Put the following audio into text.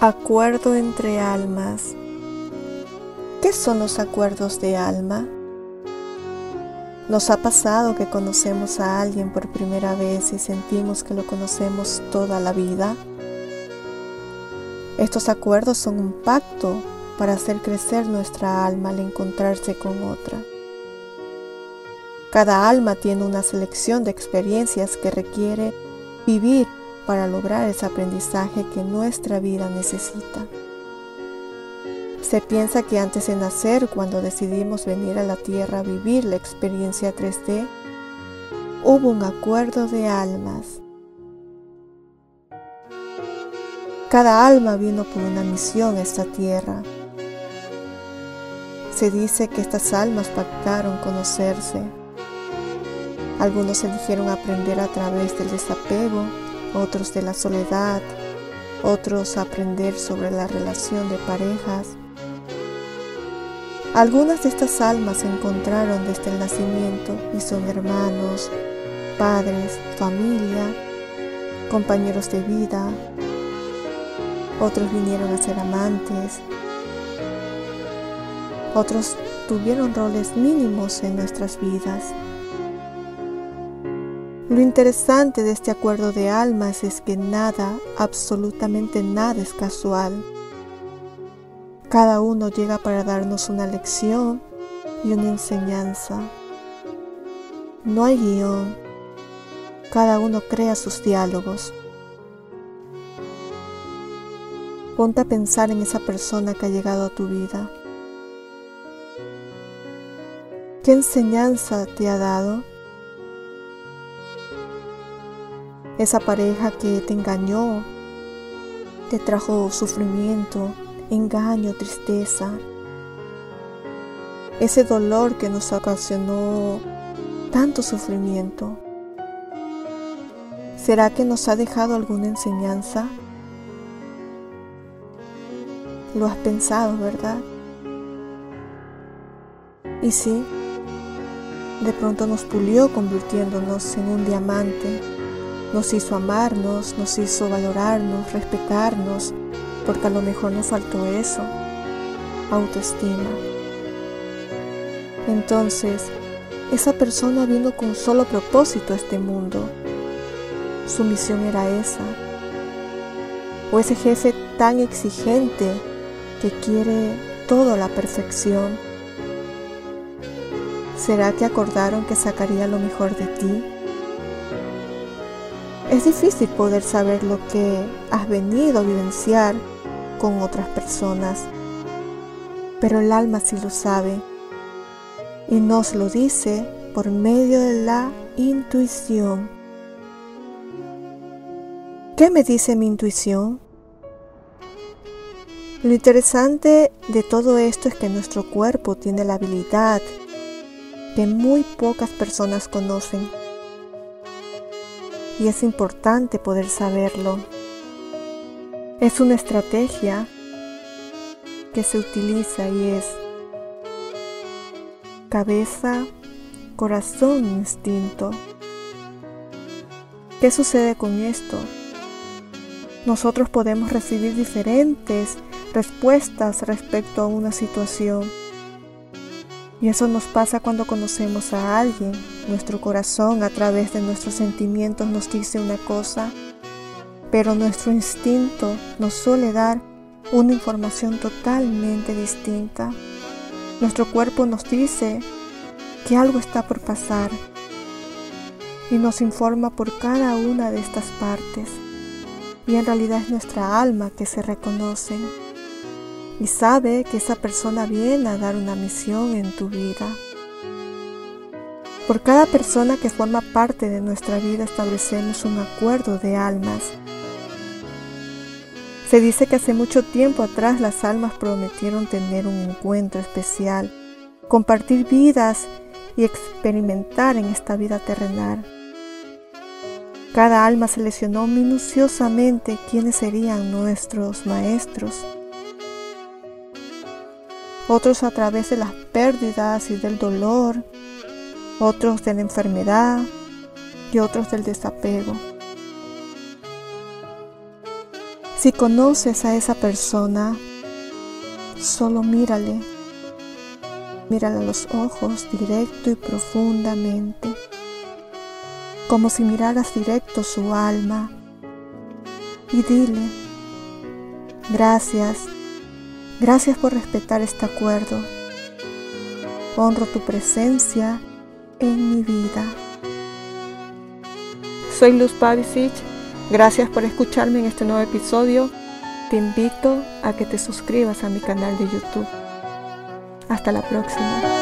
Acuerdo entre almas. ¿Qué son los acuerdos de alma? Nos ha pasado que conocemos a alguien por primera vez y sentimos que lo conocemos toda la vida. Estos acuerdos son un pacto para hacer crecer nuestra alma al encontrarse con otra. Cada alma tiene una selección de experiencias que requiere vivir para lograr ese aprendizaje que nuestra vida necesita. Se piensa que antes de nacer, cuando decidimos venir a la Tierra a vivir la experiencia 3D, hubo un acuerdo de almas. Cada alma vino por una misión a esta Tierra. Se dice que estas almas pactaron conocerse. Algunos eligieron aprender a través del desapego otros de la soledad, otros aprender sobre la relación de parejas. Algunas de estas almas se encontraron desde el nacimiento y son hermanos, padres, familia, compañeros de vida. Otros vinieron a ser amantes. Otros tuvieron roles mínimos en nuestras vidas. Lo interesante de este acuerdo de almas es que nada, absolutamente nada es casual. Cada uno llega para darnos una lección y una enseñanza. No hay guion. Cada uno crea sus diálogos. Ponte a pensar en esa persona que ha llegado a tu vida. ¿Qué enseñanza te ha dado? Esa pareja que te engañó, te trajo sufrimiento, engaño, tristeza, ese dolor que nos ocasionó tanto sufrimiento. ¿Será que nos ha dejado alguna enseñanza? Lo has pensado, ¿verdad? Y sí, de pronto nos pulió convirtiéndonos en un diamante nos hizo amarnos, nos hizo valorarnos, respetarnos, porque a lo mejor nos faltó eso, autoestima. Entonces, esa persona vino con solo propósito a este mundo. Su misión era esa. O ese jefe tan exigente que quiere todo a la perfección. ¿Será que acordaron que sacaría lo mejor de ti? Es difícil poder saber lo que has venido a vivenciar con otras personas, pero el alma sí lo sabe y nos lo dice por medio de la intuición. ¿Qué me dice mi intuición? Lo interesante de todo esto es que nuestro cuerpo tiene la habilidad que muy pocas personas conocen y es importante poder saberlo. Es una estrategia que se utiliza y es cabeza, corazón, instinto. ¿Qué sucede con esto? Nosotros podemos recibir diferentes respuestas respecto a una situación y eso nos pasa cuando conocemos a alguien. Nuestro corazón a través de nuestros sentimientos nos dice una cosa, pero nuestro instinto nos suele dar una información totalmente distinta. Nuestro cuerpo nos dice que algo está por pasar y nos informa por cada una de estas partes. Y en realidad es nuestra alma que se reconoce y sabe que esa persona viene a dar una misión en tu vida. Por cada persona que forma parte de nuestra vida establecemos un acuerdo de almas. Se dice que hace mucho tiempo atrás las almas prometieron tener un encuentro especial, compartir vidas y experimentar en esta vida terrenal. Cada alma seleccionó minuciosamente quiénes serían nuestros maestros otros a través de las pérdidas y del dolor, otros de la enfermedad y otros del desapego. Si conoces a esa persona, solo mírale. Mírale a los ojos directo y profundamente, como si miraras directo su alma. Y dile, gracias, gracias por respetar este acuerdo. Honro tu presencia en mi vida. Soy Luz Pavicic. Gracias por escucharme en este nuevo episodio. Te invito a que te suscribas a mi canal de YouTube. Hasta la próxima.